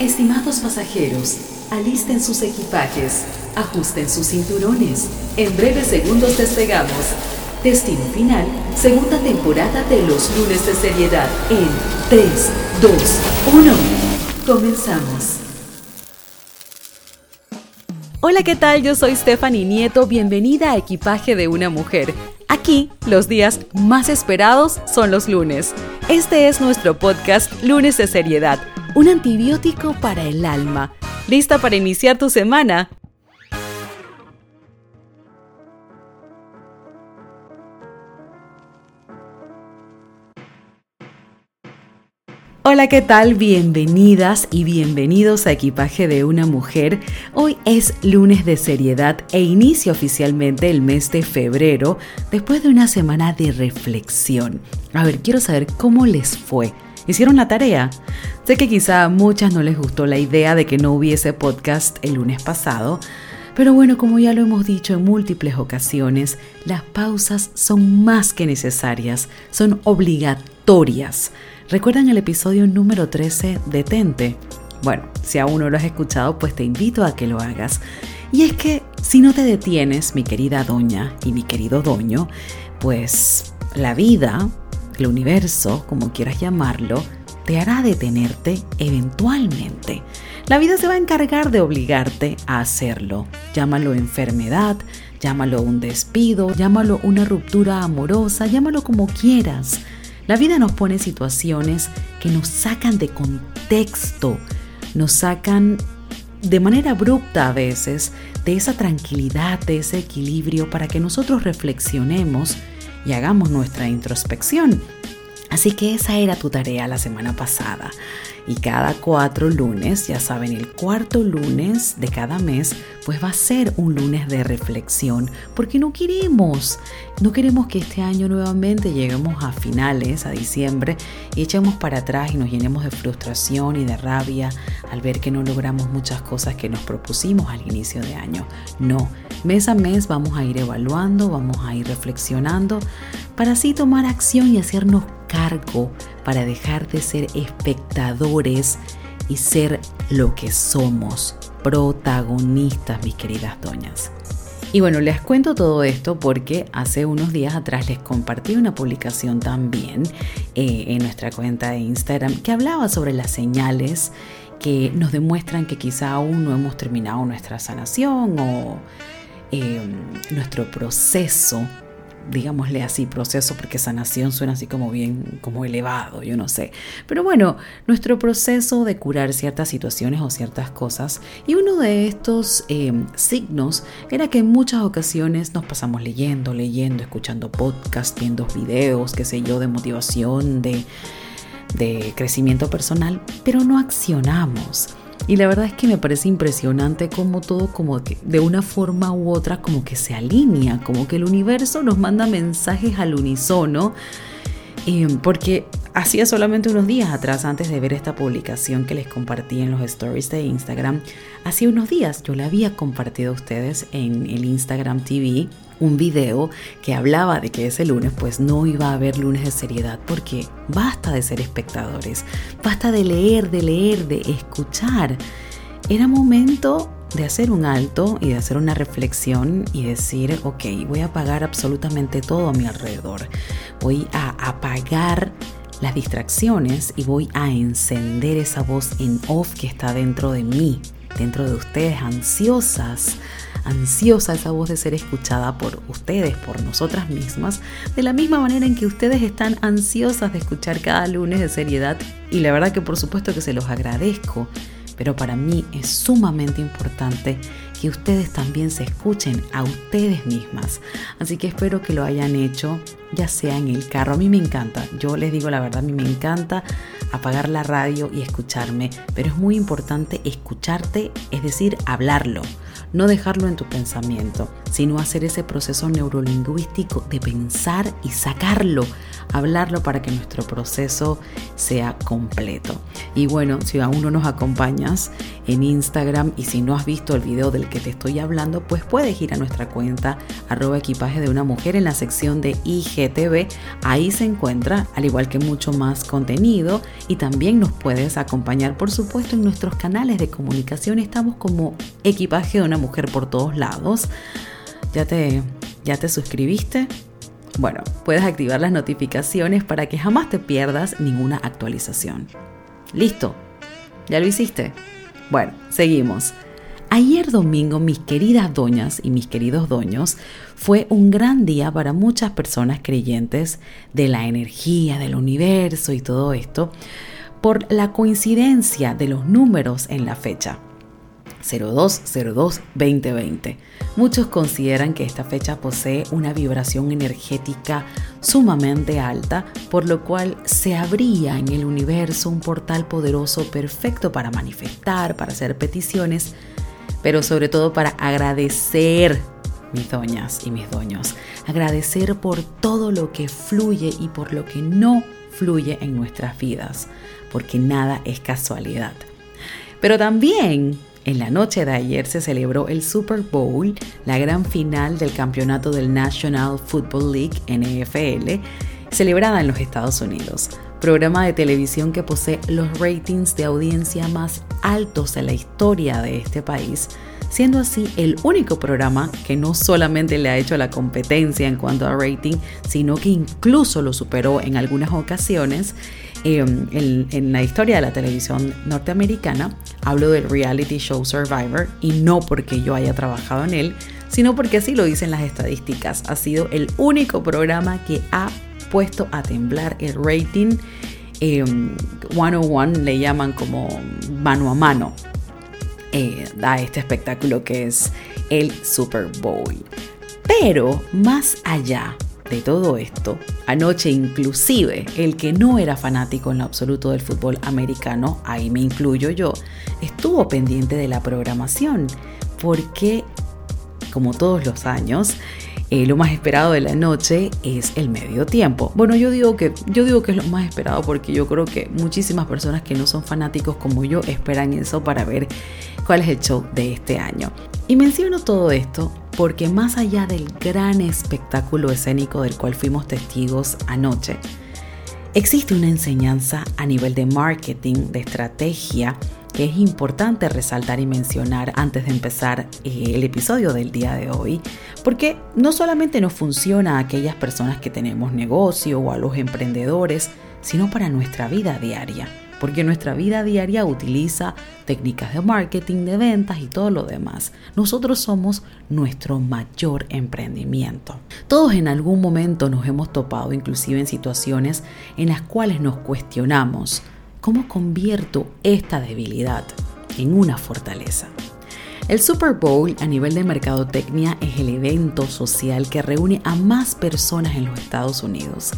Estimados pasajeros, alisten sus equipajes, ajusten sus cinturones. En breves segundos despegamos. Destino final, segunda temporada de los lunes de seriedad en 3, 2, 1. Comenzamos. Hola, ¿qué tal? Yo soy Stephanie Nieto, bienvenida a Equipaje de una Mujer. Aquí, los días más esperados son los lunes. Este es nuestro podcast Lunes de Seriedad, un antibiótico para el alma. ¿Lista para iniciar tu semana? Hola, ¿qué tal? Bienvenidas y bienvenidos a Equipaje de una Mujer. Hoy es lunes de seriedad e inicia oficialmente el mes de febrero después de una semana de reflexión. A ver, quiero saber cómo les fue. ¿Hicieron la tarea? Sé que quizá a muchas no les gustó la idea de que no hubiese podcast el lunes pasado, pero bueno, como ya lo hemos dicho en múltiples ocasiones, las pausas son más que necesarias, son obligatorias. ¿Recuerdan el episodio número 13 Detente? Bueno, si aún no lo has escuchado, pues te invito a que lo hagas. Y es que si no te detienes, mi querida doña y mi querido doño, pues la vida, el universo, como quieras llamarlo, te hará detenerte eventualmente. La vida se va a encargar de obligarte a hacerlo. Llámalo enfermedad, llámalo un despido, llámalo una ruptura amorosa, llámalo como quieras. La vida nos pone situaciones que nos sacan de contexto, nos sacan de manera abrupta a veces de esa tranquilidad, de ese equilibrio para que nosotros reflexionemos y hagamos nuestra introspección. Así que esa era tu tarea la semana pasada. Y cada cuatro lunes, ya saben, el cuarto lunes de cada mes, pues va a ser un lunes de reflexión, porque no queremos, no queremos que este año nuevamente lleguemos a finales, a diciembre, y echemos para atrás y nos llenemos de frustración y de rabia al ver que no logramos muchas cosas que nos propusimos al inicio de año. No, mes a mes vamos a ir evaluando, vamos a ir reflexionando, para así tomar acción y hacernos cargo para dejar de ser espectadores y ser lo que somos, protagonistas, mis queridas doñas. Y bueno, les cuento todo esto porque hace unos días atrás les compartí una publicación también eh, en nuestra cuenta de Instagram que hablaba sobre las señales que nos demuestran que quizá aún no hemos terminado nuestra sanación o eh, nuestro proceso digámosle así, proceso, porque sanación suena así como bien, como elevado, yo no sé. Pero bueno, nuestro proceso de curar ciertas situaciones o ciertas cosas, y uno de estos em, signos era que en muchas ocasiones nos pasamos leyendo, leyendo, escuchando podcasts, viendo videos, qué sé yo, de motivación, de, de crecimiento personal, pero no accionamos. Y la verdad es que me parece impresionante cómo todo como que de una forma u otra como que se alinea, como que el universo nos manda mensajes al unísono. Eh, porque hacía solamente unos días atrás, antes de ver esta publicación que les compartí en los stories de Instagram, hacía unos días yo la había compartido a ustedes en el Instagram TV un video que hablaba de que ese lunes pues no iba a haber lunes de seriedad porque basta de ser espectadores, basta de leer, de leer, de escuchar. Era momento de hacer un alto y de hacer una reflexión y decir, ok, voy a apagar absolutamente todo a mi alrededor. Voy a apagar las distracciones y voy a encender esa voz en off que está dentro de mí, dentro de ustedes, ansiosas ansiosa esa voz de ser escuchada por ustedes, por nosotras mismas, de la misma manera en que ustedes están ansiosas de escuchar cada lunes de seriedad y la verdad que por supuesto que se los agradezco, pero para mí es sumamente importante que ustedes también se escuchen a ustedes mismas. Así que espero que lo hayan hecho, ya sea en el carro. A mí me encanta, yo les digo la verdad, a mí me encanta apagar la radio y escucharme, pero es muy importante escucharte, es decir, hablarlo no dejarlo en tu pensamiento, sino hacer ese proceso neurolingüístico de pensar y sacarlo, hablarlo para que nuestro proceso sea completo. Y bueno, si aún no nos acompañas en Instagram y si no has visto el video del que te estoy hablando, pues puedes ir a nuestra cuenta arroba equipaje de una mujer en la sección de IG GTV. Ahí se encuentra, al igual que mucho más contenido, y también nos puedes acompañar, por supuesto, en nuestros canales de comunicación. Estamos como equipaje de una mujer por todos lados. ¿Ya te, ya te suscribiste? Bueno, puedes activar las notificaciones para que jamás te pierdas ninguna actualización. ¿Listo? ¿Ya lo hiciste? Bueno, seguimos. Ayer domingo, mis queridas doñas y mis queridos doños, fue un gran día para muchas personas creyentes de la energía, del universo y todo esto, por la coincidencia de los números en la fecha. 0202-2020. Muchos consideran que esta fecha posee una vibración energética sumamente alta, por lo cual se abría en el universo un portal poderoso perfecto para manifestar, para hacer peticiones, pero sobre todo para agradecer, mis doñas y mis doños, agradecer por todo lo que fluye y por lo que no fluye en nuestras vidas, porque nada es casualidad. Pero también en la noche de ayer se celebró el Super Bowl, la gran final del campeonato del National Football League NFL, celebrada en los Estados Unidos, programa de televisión que posee los ratings de audiencia más altos de la historia de este país, siendo así el único programa que no solamente le ha hecho la competencia en cuanto a rating, sino que incluso lo superó en algunas ocasiones Em, en, la historia de la televisión norteamericana. Hablo del reality show Survivor y no porque yo haya trabajado en él, sino porque así lo dicen las estadísticas. Ha sido el único programa que ha a temblar el rating. Eh, 101 le llaman como mano a mano eh, a este espectáculo que es el Super Bowl. Pero más allá de todo esto, anoche inclusive el que no era fanático en lo absoluto del fútbol americano, ahí me incluyo yo, estuvo pendiente de la programación, porque como todos los años, eh, lo más esperado de la noche es el medio tiempo. Bueno, yo digo, que, yo digo que es lo más esperado porque yo creo que muchísimas personas que no son fanáticos como yo esperan eso para ver cuál es el show de este año. Y menciono todo esto porque más allá del gran espectáculo escénico del cual fuimos testigos anoche, existe una enseñanza a nivel de marketing, de estrategia, que es importante resaltar y mencionar antes de empezar eh, el episodio del día de hoy, porque no solamente nos funciona a aquellas personas que tenemos negocio o a los emprendedores, sino para nuestra vida diaria porque nuestra vida diaria utiliza técnicas de marketing, de ventas y todo lo demás. Nosotros somos nuestro mayor emprendimiento. Todos en algún momento nos hemos topado inclusive en situaciones en las cuales nos cuestionamos cómo convierto esta debilidad en una fortaleza. El Super Bowl a nivel de mercadotecnia es el evento social que reúne a más personas en los Estados Unidos.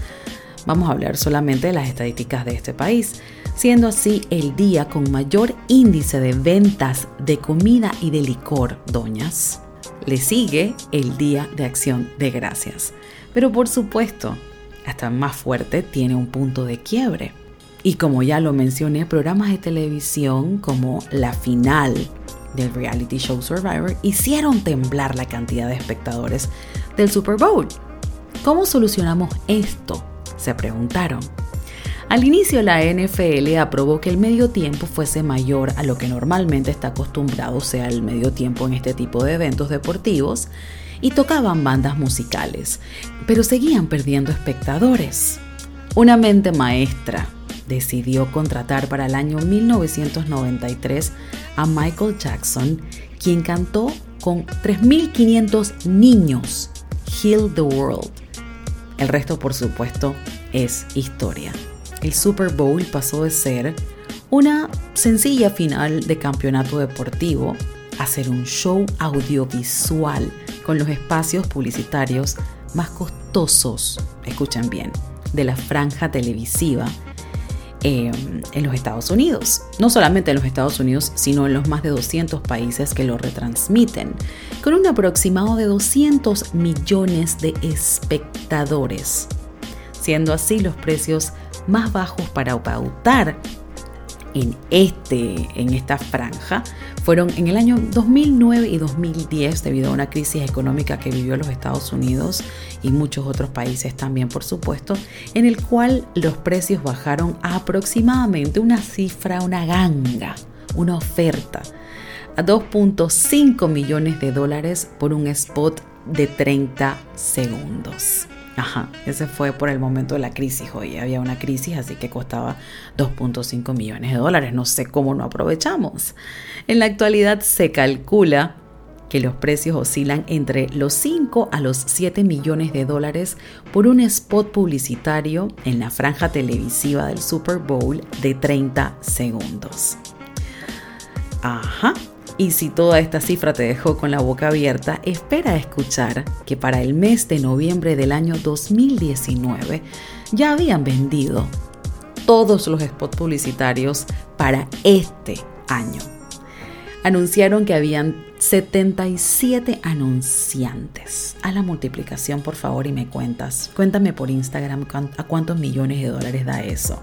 Vamos a hablar solamente de las estadísticas de este país siendo así el día con mayor índice de ventas de comida y de licor, doñas. Le sigue el Día de Acción de Gracias. Pero por supuesto, hasta más fuerte tiene un punto de quiebre. Y como ya lo mencioné, programas de televisión como la final del reality show Survivor hicieron temblar la cantidad de espectadores del Super Bowl. ¿Cómo solucionamos esto? Se preguntaron. Al inicio la NFL aprobó que el medio tiempo fuese mayor a lo que normalmente está acostumbrado sea el medio tiempo en este tipo de eventos deportivos y tocaban bandas musicales, pero seguían perdiendo espectadores. Una mente maestra decidió contratar para el año 1993 a Michael Jackson, quien cantó con 3.500 niños Heal the World. El resto, por supuesto, es historia el Super Bowl pasó de ser una sencilla final de campeonato deportivo a ser un show audiovisual con los espacios publicitarios más costosos, escuchen bien, de la franja televisiva em, en los Estados Unidos. No solamente en los Estados Unidos, sino en los más de 200 países que lo retransmiten, con un aproximado de 200 millones de espectadores, siendo así los precios más bajos para pautar en, este, en esta franja fueron en el año 2009 y 2010 debido a una crisis económica que vivió los Estados Unidos y muchos otros países también, por supuesto, en el cual los precios bajaron aproximadamente una cifra, una ganga, una oferta a 2.5 millones de dólares por un spot de 30 segundos. Ajá, ese fue por el momento de la crisis. Hoy había una crisis, así que costaba 2.5 millones de dólares. No sé cómo no aprovechamos. En la actualidad se calcula que los precios oscilan entre los 5 a los 7 millones de dólares por un spot publicitario en la franja televisiva del Super Bowl de 30 segundos. Ajá, y si toda esta cifra te dejó con la boca abierta, espera escuchar que para el mes de noviembre del año 2019 ya habían vendido todos los spots publicitarios para este año. Anunciaron que habían 77 anunciantes. A la multiplicación, por favor, y me cuentas. Cuéntame por Instagram a cuántos millones de dólares da eso.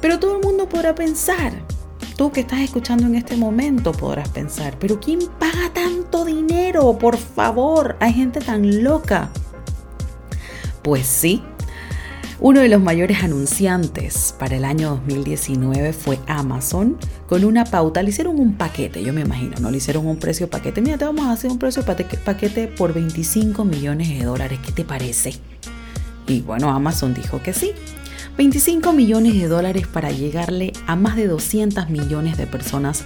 Pero todo el mundo podrá pensar, Tú que estás escuchando en este momento podrás pensar, pero ¿quién paga tanto dinero? Por favor, hay gente tan loca. Pues sí, uno de los mayores anunciantes para el año 2019 fue Amazon con una pauta. Le hicieron un paquete, yo me imagino, ¿no? Le hicieron un precio paquete. Mira, te vamos a hacer un precio paquete por 25 millones de dólares. ¿Qué te parece? Y bueno, Amazon dijo que sí. 25 millones de dólares para llegarle a más de 200 millones de personas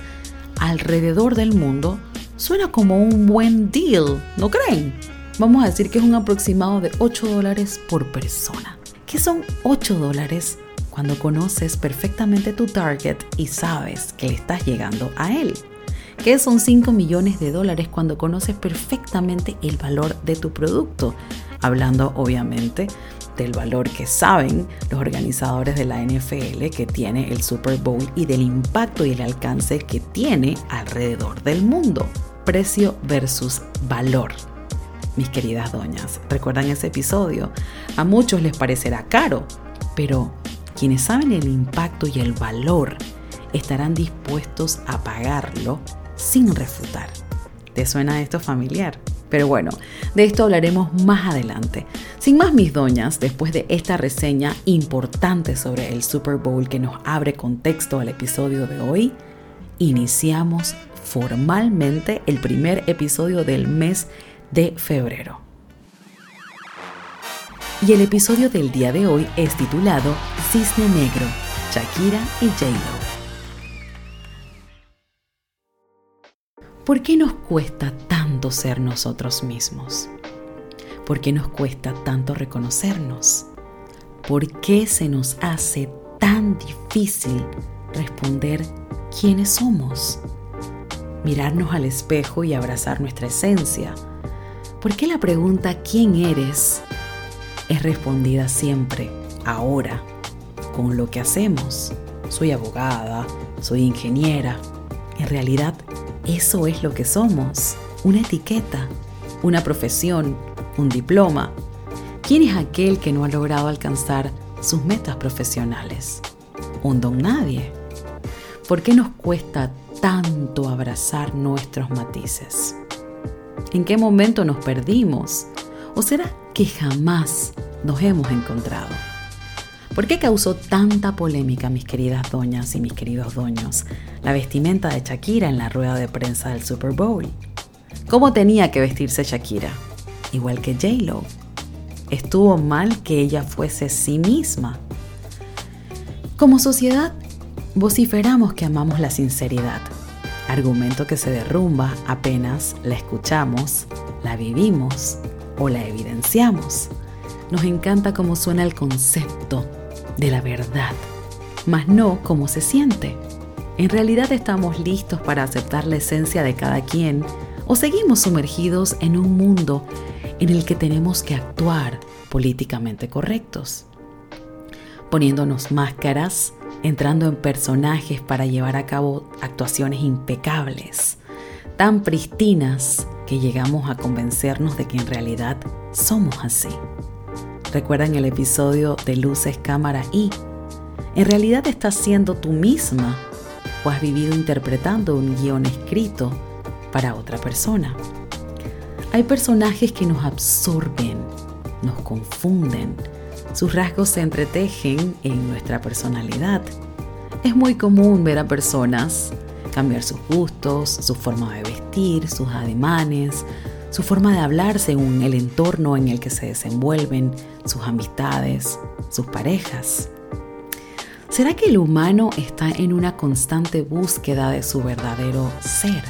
alrededor del mundo suena como un buen deal, ¿no creen? Vamos a decir que es un aproximado de 8 dólares por persona. ¿Qué son 8 dólares cuando conoces perfectamente tu target y sabes que le estás llegando a él? ¿Qué son 5 millones de dólares cuando conoces perfectamente el valor de tu producto? Hablando obviamente del valor que saben los organizadores de la NFL que tiene el Super Bowl y del impacto y el alcance que tiene alrededor del mundo. Precio versus valor. Mis queridas doñas, ¿recuerdan ese episodio? A muchos les parecerá caro, pero quienes saben el impacto y el valor estarán dispuestos a pagarlo sin refutar. ¿Te suena esto familiar? Pero bueno, de esto hablaremos más adelante. Sin más mis doñas, después de esta reseña importante sobre el Super Bowl que nos abre contexto al episodio de hoy, iniciamos formalmente el primer episodio del mes de febrero. Y el episodio del día de hoy es titulado Cisne Negro, Shakira y J-Lo. ¿Por qué nos cuesta tanto ser nosotros mismos? ¿Por qué nos cuesta tanto reconocernos? ¿Por qué se nos hace tan difícil responder quiénes somos? Mirarnos al espejo y abrazar nuestra esencia. ¿Por qué la pregunta ¿quién eres? es respondida siempre, ahora, con lo que hacemos. Soy abogada, soy ingeniera. En realidad, eso es lo que somos, una etiqueta, una profesión, un diploma. ¿Quién es aquel que no ha logrado alcanzar sus metas profesionales? Un don nadie. ¿Por qué nos cuesta tanto abrazar nuestros matices? ¿En qué momento nos perdimos? ¿O será que jamás nos hemos encontrado? ¿Por qué causó tanta polémica, mis queridas doñas y mis queridos doños, la vestimenta de Shakira en la rueda de prensa del Super Bowl? ¿Cómo tenía que vestirse Shakira? igual que J-Lo. Estuvo mal que ella fuese sí misma. Como sociedad, vociferamos que amamos la sinceridad, argumento que se derrumba apenas la escuchamos, la vivimos o la evidenciamos. Nos encanta cómo suena el concepto de la verdad, mas no cómo se siente. En realidad estamos listos para aceptar la esencia de cada quien o seguimos sumergidos en un mundo en el que tenemos que actuar políticamente correctos, poniéndonos máscaras, entrando en personajes para llevar a cabo actuaciones impecables, tan pristinas que llegamos a convencernos de que en realidad somos así. ¿Recuerdan el episodio de Luces, Cámara y? ¿En realidad estás siendo tú misma o has vivido interpretando un guion escrito para otra persona? Hay personajes que nos absorben, nos confunden, sus rasgos se entretejen en nuestra personalidad. Es muy común ver a personas cambiar sus gustos, su forma de vestir, sus ademanes, su forma de hablar según el entorno en el que se desenvuelven, sus amistades, sus parejas. ¿Será que el humano está en una constante búsqueda de su verdadero ser?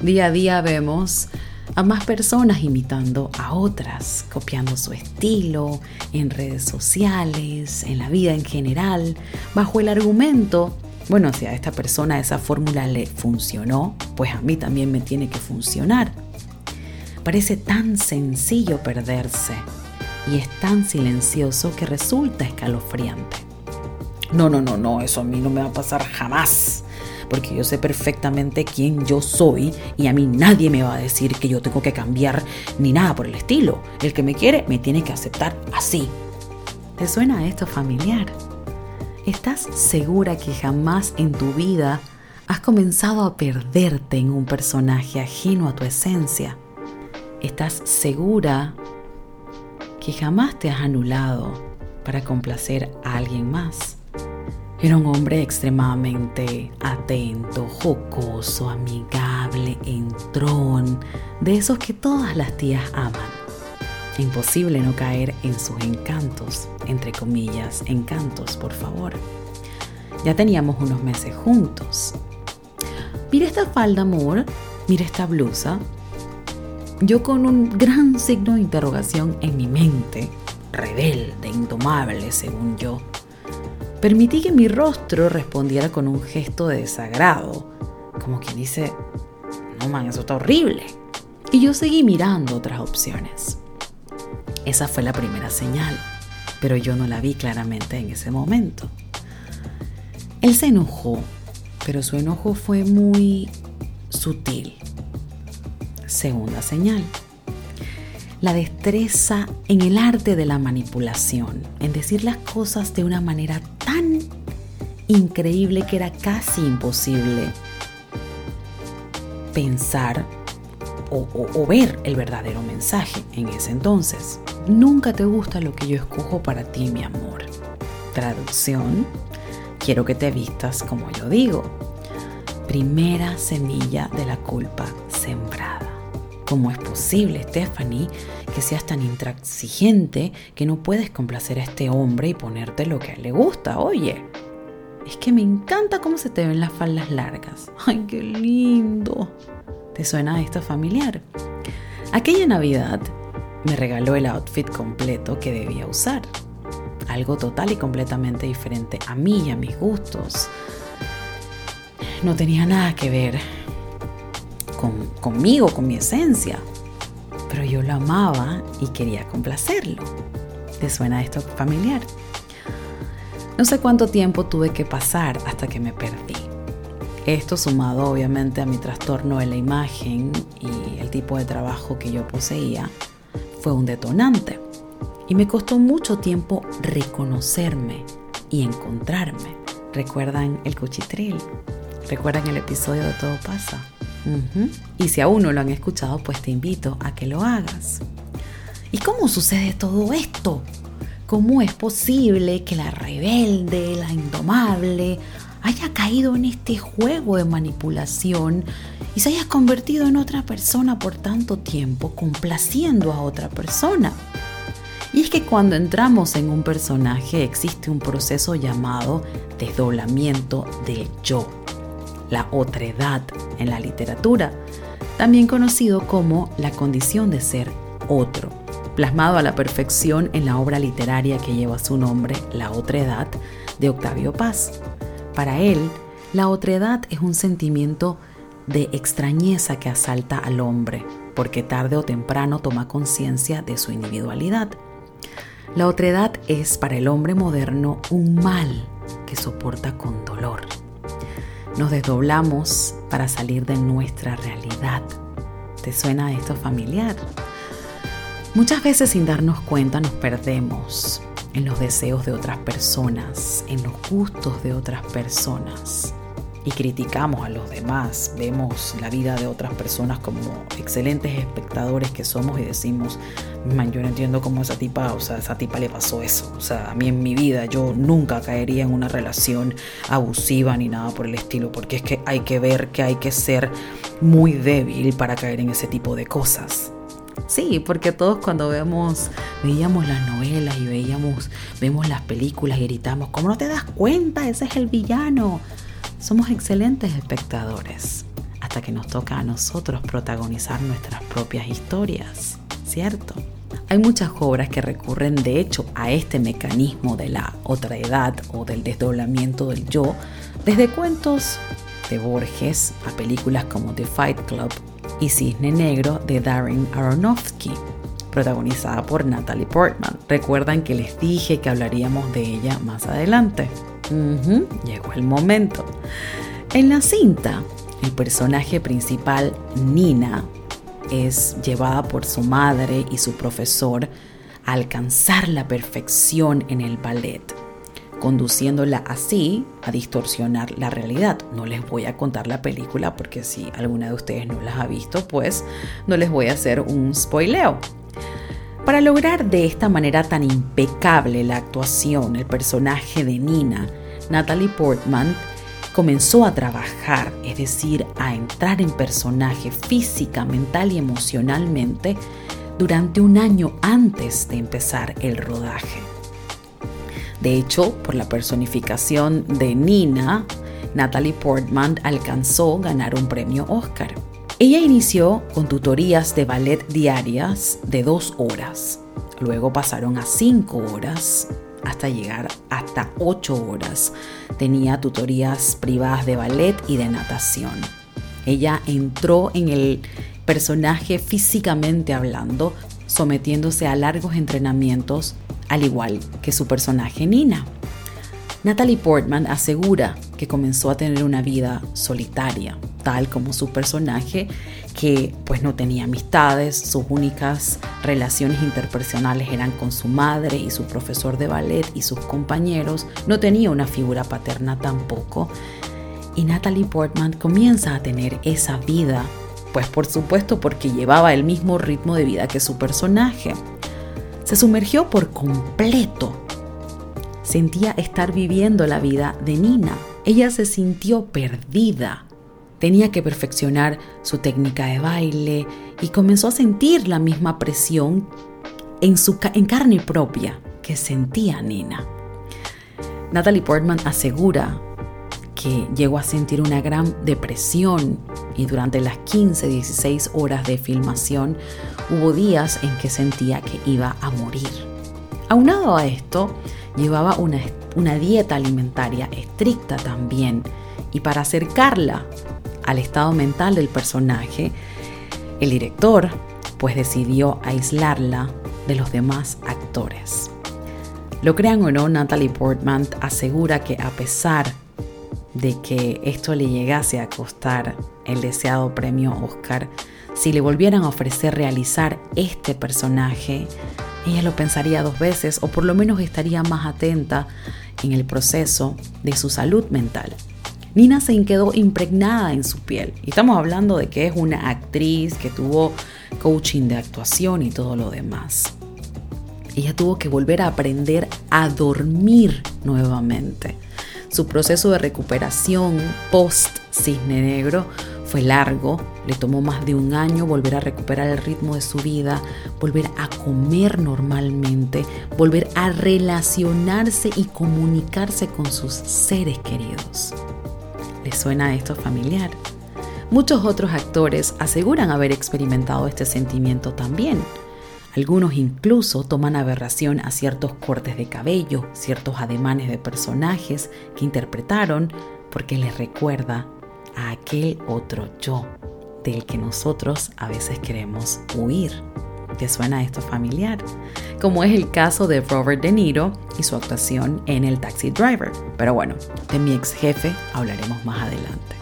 Día a día vemos a más personas imitando a otras, copiando su estilo en redes sociales, en la vida en general, bajo el argumento, bueno, si a esta persona esa fórmula le funcionó, pues a mí también me tiene que funcionar. Parece tan sencillo perderse y es tan silencioso que resulta escalofriante. No, no, no, no, eso a mí no me va a pasar jamás porque yo sé perfectamente quién yo soy y a mí nadie me va a decir que yo tengo que cambiar ni nada por el estilo. El que me quiere me tiene que aceptar así. ¿Te suena esto familiar? ¿Estás segura que jamás en tu vida has comenzado a perderte en un personaje ajeno a tu esencia? ¿Estás segura que jamás te has anulado para complacer a alguien más? Era un hombre extremadamente atento, jocoso, amigable, entrón, de esos que todas las tías aman. Imposible no caer en sus encantos, entre comillas, encantos, por favor. Ya teníamos unos meses juntos. Mira esta falda, amor. Mira esta blusa. Yo con un gran signo de interrogación en mi mente, rebelde, indomable, según yo Permití que mi rostro respondiera con un gesto de desagrado, como quien dice, no man, eso está horrible. Y yo seguí mirando otras opciones. Esa fue la primera señal, pero yo no la vi claramente en ese momento. Él se enojó, pero su enojo fue muy sutil. Segunda señal la destreza en el arte de la manipulación, en decir las cosas de una manera tan increíble que era casi imposible pensar o, ver el verdadero mensaje en ese entonces. Nunca te gusta lo que yo escojo para ti, mi amor. Traducción, quiero que te vistas como yo digo. Primera semilla de la culpa sembrada. ¿Cómo es posible, Stephanie, que seas tan intransigente que no puedes complacer a este hombre y ponerte lo que a él le gusta? Oye, es que me encanta cómo se te ven las faldas largas. ¡Ay, qué lindo! ¿Te suena esto familiar? Aquella Navidad me regaló el outfit completo que debía usar. Algo total y completamente diferente a mí y a mis gustos. No tenía nada que ver conmigo, con mi esencia. Pero yo lo amaba y quería complacerlo. ¿Te suena esto familiar? No sé cuánto tiempo tuve que pasar hasta que me perdí. Esto sumado obviamente a mi trastorno de la imagen y el tipo de trabajo que yo poseía, fue un detonante. Y me costó mucho tiempo reconocerme y encontrarme. ¿Recuerdan el cuchitril? ¿Recuerdan el episodio de Todo pasa? Y si aún no lo han escuchado, pues te invito a que lo hagas. ¿Y cómo sucede todo esto? ¿Cómo es posible que la rebelde, la indomable, haya caído en este juego de manipulación y se haya convertido en otra persona por tanto tiempo, complaciendo a otra persona? Y es que cuando entramos en un personaje existe un proceso llamado desdoblamiento del yo la otredad en la literatura, también conocido como la condición de ser otro, plasmado a la perfección en la obra literaria que lleva su nombre, La otredad, de Octavio Paz. Para él, la otredad es un sentimiento de extrañeza que asalta al hombre, porque tarde o temprano toma conciencia de su individualidad. La otredad es para el hombre moderno un mal que soporta con dolor nos desdoblamos para salir de nuestra realidad. ¿Te suena esto familiar? Muchas veces sin darnos cuenta nos perdemos en los deseos de otras personas, en los gustos de otras personas y criticamos a los demás, vemos la vida de otras personas como excelentes espectadores que somos y decimos, man, yo no entiendo cómo esa tipa, o sea, esa tipa le pasó eso. O sea, a mí en mi vida yo nunca caería en una relación abusiva ni nada por el estilo, porque es que hay que ver que hay que ser muy débil para caer en ese tipo de cosas. Sí, porque todos cuando vemos, veíamos las novelas y veíamos, vemos las películas y gritamos, ¿cómo no te das cuenta? Ese es el villano. Somos excelentes espectadores hasta que nos toca a nosotros protagonizar nuestras propias historias, ¿cierto? Hay muchas obras que recurren de hecho a este mecanismo de la otra edad o del desdoblamiento del yo, desde cuentos de Borges a películas como The Fight Club y Cisne Negro de Darren Aronofsky, protagonizada por Natalie Portman. Recuerdan que les dije que hablaríamos de ella más adelante llegó el momento. En la cinta, el personaje principal, Nina, es llevada por su madre y su profesor a alcanzar la perfección en el ballet, conduciéndola así a distorsionar la realidad. No les voy a contar la película porque si alguna de ustedes no las ha visto, pues no les voy a hacer un spoileo. Para lograr de esta manera tan impecable la actuación, el personaje de Nina Natalie Portman comenzó a trabajar, es decir, a entrar en personaje física, mental y emocionalmente durante un año antes de empezar el rodaje. De hecho, por la personificación de Nina, Natalie Portman alcanzó ganar un premio Oscar. Ella inició con tutorías de ballet diarias de dos horas, luego pasaron a cinco horas hasta llegar hasta 8 horas. Tenía tutorías privadas de ballet y de natación. Ella entró en el personaje físicamente hablando, sometiéndose a largos entrenamientos, al igual que su personaje Nina. Natalie Portman asegura que comenzó a tener una vida solitaria, tal como su personaje, que pues no tenía amistades, sus únicas relaciones interpersonales eran con su madre y su profesor de ballet y sus compañeros, no tenía una figura paterna tampoco. Y Natalie Portman comienza a tener esa vida, pues por supuesto porque llevaba el mismo ritmo de vida que su personaje. Se sumergió por completo sentía estar viviendo la vida de Nina. Ella se sintió perdida. Tenía que perfeccionar su técnica de baile y comenzó a sentir la misma presión en, su, en carne propia que sentía Nina. Natalie Portman asegura que llegó a sentir una gran depresión y durante las 15, 16 horas de filmación hubo días en que sentía que iba a morir. Aunado a esto, llevaba una, una dieta alimentaria estricta también y para acercarla al estado mental del personaje, el director pues decidió aislarla de los demás actores. Lo crean o no, Natalie Portman asegura que a pesar de que esto le llegase a costar el deseado premio Oscar, si le volvieran a ofrecer realizar este personaje, ella lo pensaría dos veces o por lo menos estaría más atenta en el proceso de su salud mental. Nina se quedó impregnada en su piel. Y estamos hablando de que es una actriz que tuvo coaching de actuación y todo lo demás. Ella tuvo que volver a aprender a dormir nuevamente. Su proceso de recuperación post cisne negro fue largo, le tomó más de un año volver a recuperar el ritmo de su vida, volver a comer normalmente, volver a relacionarse y comunicarse con sus seres queridos. ¿Les suena esto familiar? Muchos otros actores aseguran haber experimentado este sentimiento también. Algunos incluso toman aberración a ciertos cortes de cabello, ciertos ademanes de personajes que interpretaron porque les recuerda a aquel otro yo del que nosotros a veces queremos huir. ¿Te suena esto familiar? Como es el caso de Robert De Niro y su actuación en El Taxi Driver. Pero bueno, de mi ex jefe hablaremos más adelante.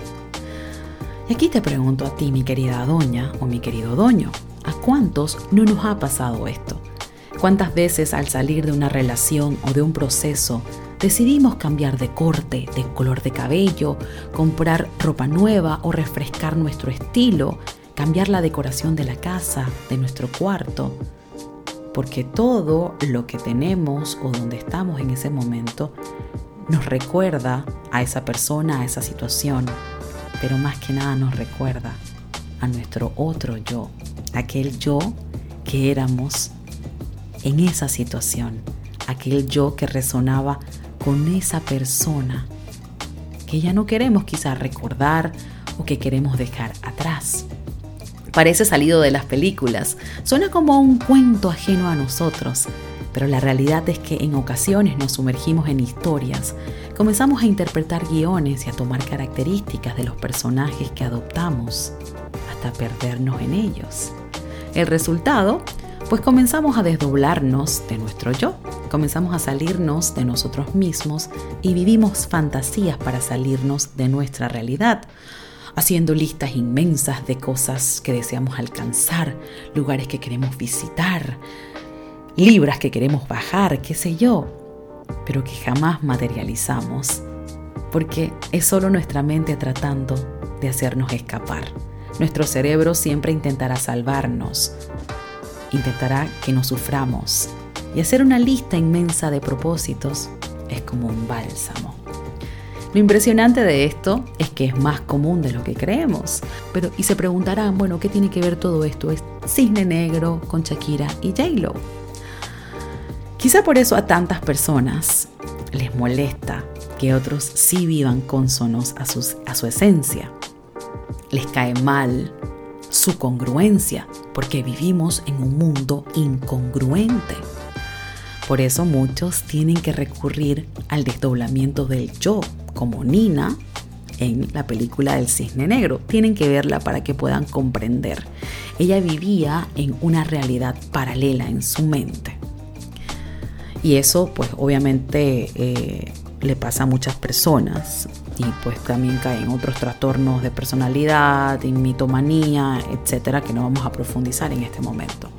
Y aquí te pregunto a ti, mi querida doña o mi querido doño, ¿a cuántos no nos ha pasado esto? ¿Cuántas veces al salir de una relación o de un proceso decidimos cambiar de corte, de color de cabello, comprar ropa nueva o refrescar nuestro estilo, cambiar la decoración de la casa, de nuestro cuarto? Porque todo lo que tenemos o donde estamos en ese momento nos recuerda a esa persona, a esa situación, pero más que nada nos recuerda a nuestro otro yo, aquel yo que éramos en esa situación, aquel yo que resonaba con esa persona que ya no queremos quizás recordar o que queremos dejar atrás. Parece salido de las películas, suena como un cuento ajeno a nosotros, pero la realidad es que en ocasiones nos sumergimos en historias, comenzamos a interpretar guiones y a tomar características de los personajes que adoptamos, hasta perdernos en ellos. El resultado pues comenzamos a desdoblarnos de nuestro yo, comenzamos a salirnos de nosotros mismos y vivimos fantasías para salirnos de nuestra realidad, haciendo listas inmensas de cosas que deseamos alcanzar, lugares que queremos visitar, libras que queremos bajar, qué sé yo, pero que jamás materializamos, porque es solo nuestra mente tratando de hacernos escapar. Nuestro cerebro siempre intentará salvarnos, intentará que no suframos. Y hacer una lista inmensa de propósitos es como un bálsamo. Lo impresionante de esto es que es más común de lo que creemos. Pero, y se preguntarán, bueno, ¿qué tiene que ver todo esto? Es Cisne Negro con Shakira y J-Lo. Quizá por eso a tantas personas les molesta que otros sí vivan cónsonos a, a su esencia. Les cae mal su congruencia, porque vivimos en un mundo incongruente. Por eso muchos tienen que recurrir al desdoblamiento del yo, como Nina en la película del cisne negro. Tienen que verla para que puedan comprender. Ella vivía en una realidad paralela en su mente. Y eso pues obviamente eh, le pasa a muchas personas y pues también caen otros trastornos de personalidad, en mitomanía, etcétera, que no vamos a profundizar en este momento.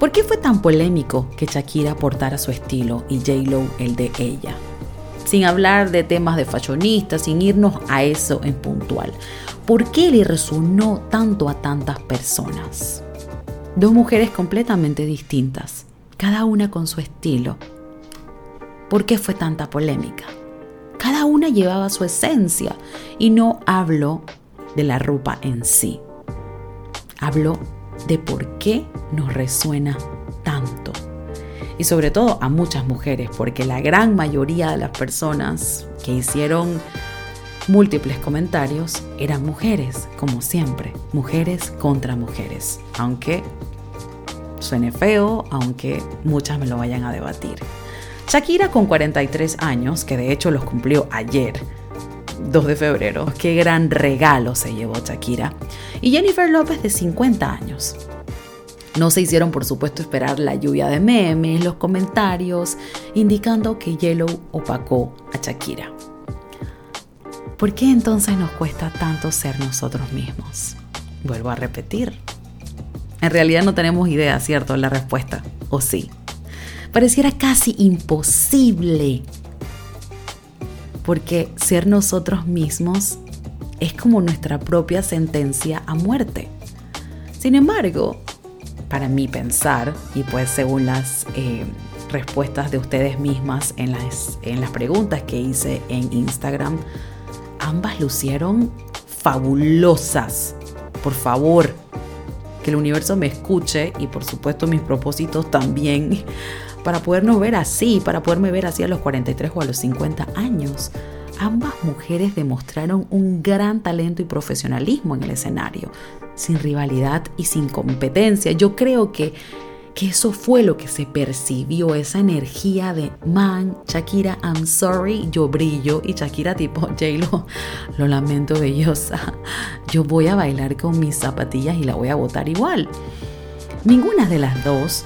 ¿Por qué fue tan polémico que Shakira aportara su estilo y J-Lo el de ella? Sin hablar de temas de fashionistas, sin irnos a eso en puntual. ¿Por qué le resonó tanto a tantas personas? Dos mujeres completamente distintas, cada una con su estilo. ¿Por qué fue tanta polémica? Cada una llevaba su esencia y no hablo de la ropa en sí. Hablo de por qué nos resuena tanto. Y sobre todo a muchas mujeres, porque la gran mayoría de las personas que hicieron múltiples comentarios eran mujeres, como siempre, mujeres contra mujeres, aunque suene feo, aunque muchas me lo vayan a debatir. Shakira con 43 años, que de hecho los cumplió ayer, 2 de febrero. Qué gran regalo se llevó Shakira. Y Jennifer López de 50 años. No se hicieron, por supuesto, esperar la lluvia de memes, los comentarios, indicando que Yellow opacó a Shakira. ¿Por qué entonces nos cuesta tanto ser nosotros mismos? Vuelvo a repetir. En realidad no tenemos idea, ¿cierto? La respuesta. ¿O sí? pareciera casi imposible. Porque ser nosotros mismos es como nuestra propia sentencia a muerte. Sin embargo, para mí pensar, y pues según las eh, respuestas de ustedes mismas en las, en las preguntas que hice en Instagram, ambas lucieron fabulosas. Por favor, que el universo me escuche y por supuesto mis propósitos también para podernos ver así, para poderme ver así a los 43 o a los 50 años. Ambas mujeres demostraron un gran talento y profesionalismo en el escenario, sin rivalidad y sin competencia. Yo creo que, que eso fue lo que se percibió, esa energía de man, Shakira, I'm sorry, yo brillo y Shakira tipo, J-Lo, lo lamento bellosa, yo voy a bailar con mis zapatillas y la voy a botar igual. Ninguna de las dos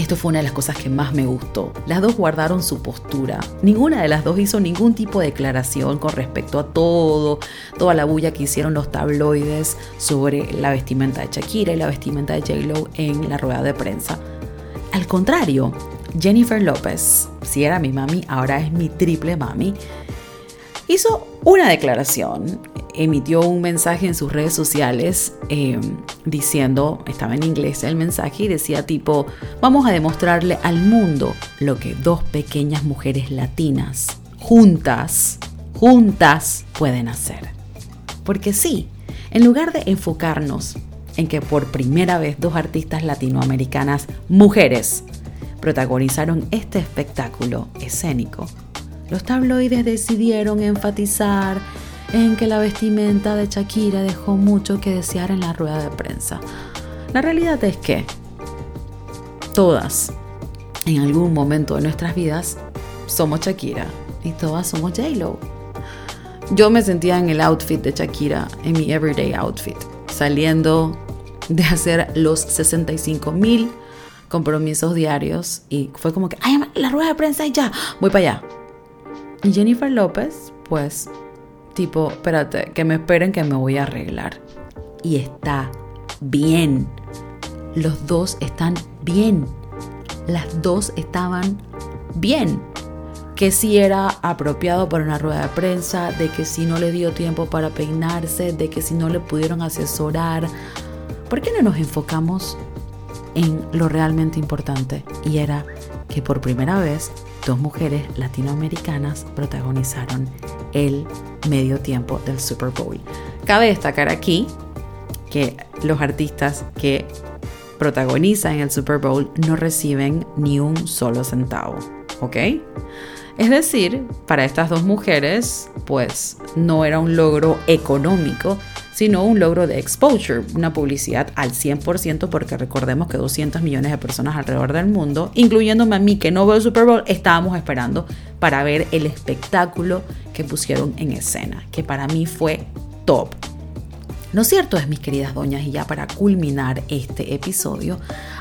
esto fue una de las cosas que más me gustó. Las dos guardaron su postura. Ninguna de las dos hizo ningún tipo de declaración con respecto a todo, toda la bulla que hicieron los tabloides sobre la vestimenta de Shakira y la vestimenta de J-Lo en la rueda de prensa. Al contrario, Jennifer López, si era mi mami, ahora es mi triple mami, hizo una declaración, emitió un mensaje en sus redes sociales em, diciendo, estaba en inglés el mensaje y decía tipo, vamos a demostrarle al mundo lo que dos pequeñas mujeres latinas, juntas, juntas pueden hacer. Porque sí, en lugar de enfocarnos en que por primera vez dos artistas latinoamericanas, mujeres, protagonizaron este espectáculo escénico, los tabloides decidieron enfatizar en que la vestimenta de Shakira dejó mucho que desear en la rueda de prensa. La realidad es que todas, en algún momento de nuestras vidas, somos Shakira y todas somos J-Lo. Yo me sentía en el outfit de Shakira, en mi everyday outfit, saliendo de hacer los 65 mil compromisos diarios y fue como que, ay, la rueda de prensa y ya, voy para allá. Jennifer López, pues, tipo, espérate, que me esperen que me voy a arreglar. Y está bien. Los dos están bien. Las dos estaban bien. Que si era apropiado para una rueda de prensa, de que si no le dio tiempo para peinarse, de que si no le pudieron asesorar. ¿Por qué no nos enfocamos en lo realmente importante? Y era que por primera vez dos mujeres latinoamericanas protagonizaron el medio tiempo del Super Bowl. Cabe destacar aquí que los artistas que protagonizan el Super Bowl no reciben ni un solo centavo, ¿ok? Es decir, para estas dos mujeres, pues no era un logro económico, sino un logro de exposure, una publicidad al 100%, porque recordemos que 200 millones de personas alrededor del mundo, incluyéndome a mí que no veo el Super Bowl, estábamos esperando para ver el espectáculo que pusieron en escena, que para mí fue top. Lo cierto es, mis queridas doñas, y ya para culminar este episodio,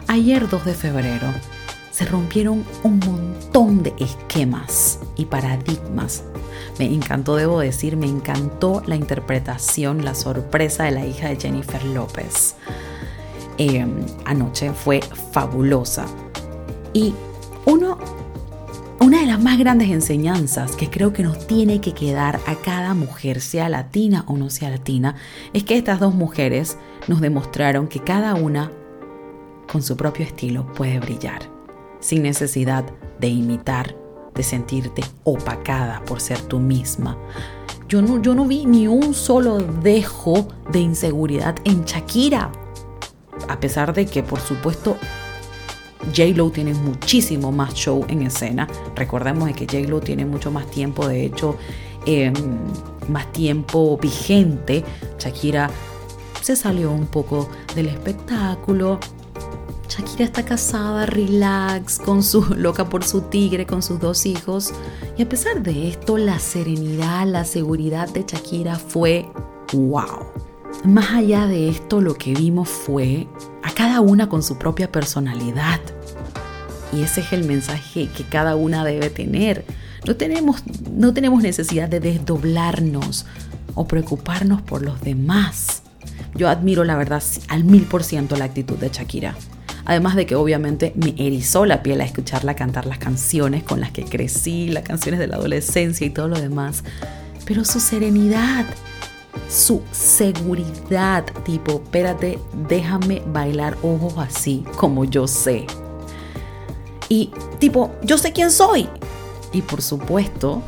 ayer 2 de febrero se rompieron un montón de esquemas y paradigmas me encantó, debo decir, me encantó la interpretación, la sorpresa de la hija de Jennifer López. Em, anoche fue fabulosa. Y uno, una de las más grandes enseñanzas que creo que nos tiene que quedar a cada mujer, sea latina o no sea latina, es que estas dos mujeres nos demostraron que cada una, con su propio estilo, puede brillar, sin necesidad de imitar de sentirte opacada por ser tú misma. Yo no, yo no vi ni un solo dejo de inseguridad en Shakira. A pesar de que, por supuesto, J-Lo tiene muchísimo más show en escena. Recordemos que J-Lo tiene mucho más tiempo, de hecho, em, más tiempo vigente. Shakira se salió un poco del espectáculo, Shakira está casada, relax, con su loca por su tigre, con sus dos hijos. Y a pesar de esto, la serenidad, la seguridad de Shakira fue wow. Más allá de esto, lo que vimos fue a cada una con su propia personalidad. Y ese es el mensaje que cada una debe tener. No tenemos, no tenemos necesidad de desdoblarnos o preocuparnos por los demás. Yo admiro la verdad al mil por ciento la actitud de Shakira. Además de que obviamente me erizó la piel a escucharla cantar las canciones con las que crecí, las canciones de la adolescencia y todo lo demás. Pero su serenidad, su seguridad, tipo, espérate, déjame bailar ojos así como yo sé. Y tipo, yo sé quién soy. Y por supuesto,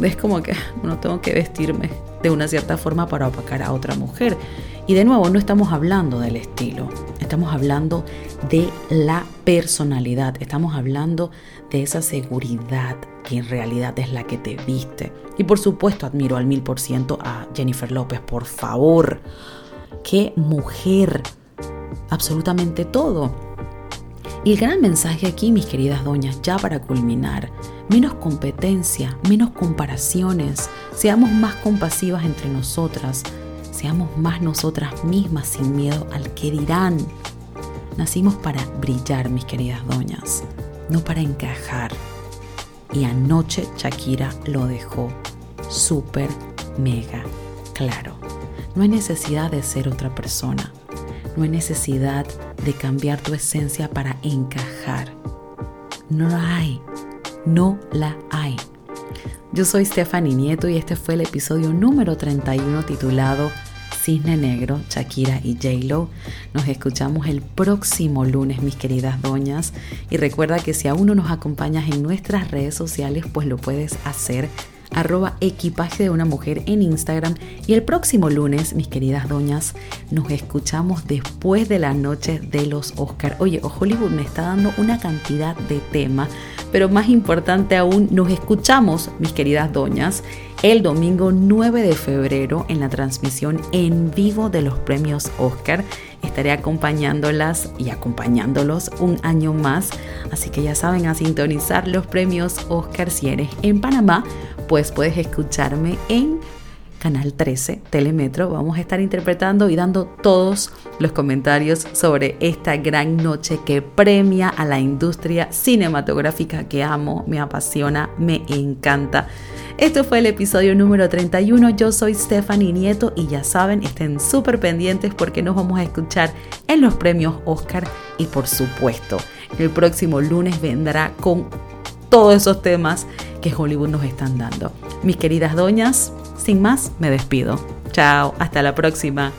es como que no tengo que vestirme de una cierta forma para opacar a otra mujer. Y de nuevo, no estamos hablando del estilo, estamos hablando de la personalidad, estamos hablando de esa seguridad que en realidad es la que te viste. Y por supuesto admiro al mil por ciento a Jennifer López, por favor. Qué mujer. Absolutamente todo. Y el gran mensaje aquí, mis queridas doñas, ya para culminar, menos competencia, menos comparaciones, seamos más compasivas entre nosotras, Seamos más nosotras mismas sin miedo al que dirán. Nacimos para brillar, mis queridas doñas, no para encajar. Y anoche Shakira lo dejó súper, mega claro. No hay necesidad de ser otra persona. No hay necesidad de cambiar tu esencia para encajar. No la hay. No la hay. Yo soy Stephanie Nieto y este fue el episodio número 31 titulado Cisne Negro, Shakira y J-Lo. Nos escuchamos el próximo lunes, mis queridas doñas. Y recuerda que si aún no nos acompañas en nuestras redes sociales, pues lo puedes hacer arroba equipaje de una mujer en Instagram y el próximo lunes, mis queridas doñas, nos escuchamos después de la noche de los Oscar. Oye, Hollywood me está dando una cantidad de temas, pero más importante aún, nos escuchamos, mis queridas doñas, el domingo 9 de febrero en la transmisión en vivo de los premios Oscar. Estaré acompañándolas y acompañándolos un año más, así que ya saben a sintonizar los premios Oscar si eres en Panamá pues puedes escucharme en Canal 13 Telemetro. Vamos a estar interpretando y dando todos los comentarios sobre esta gran noche que premia a la industria cinematográfica que amo, me apasiona, me encanta. Esto fue el episodio número 31. Yo soy Stephanie Nieto y ya saben, estén súper pendientes porque nos vamos a escuchar en los premios Oscar y por supuesto, el próximo lunes vendrá con todos esos temas que Hollywood nos están dando. Mis queridas doñas, sin más, me despido. Chao, hasta la próxima.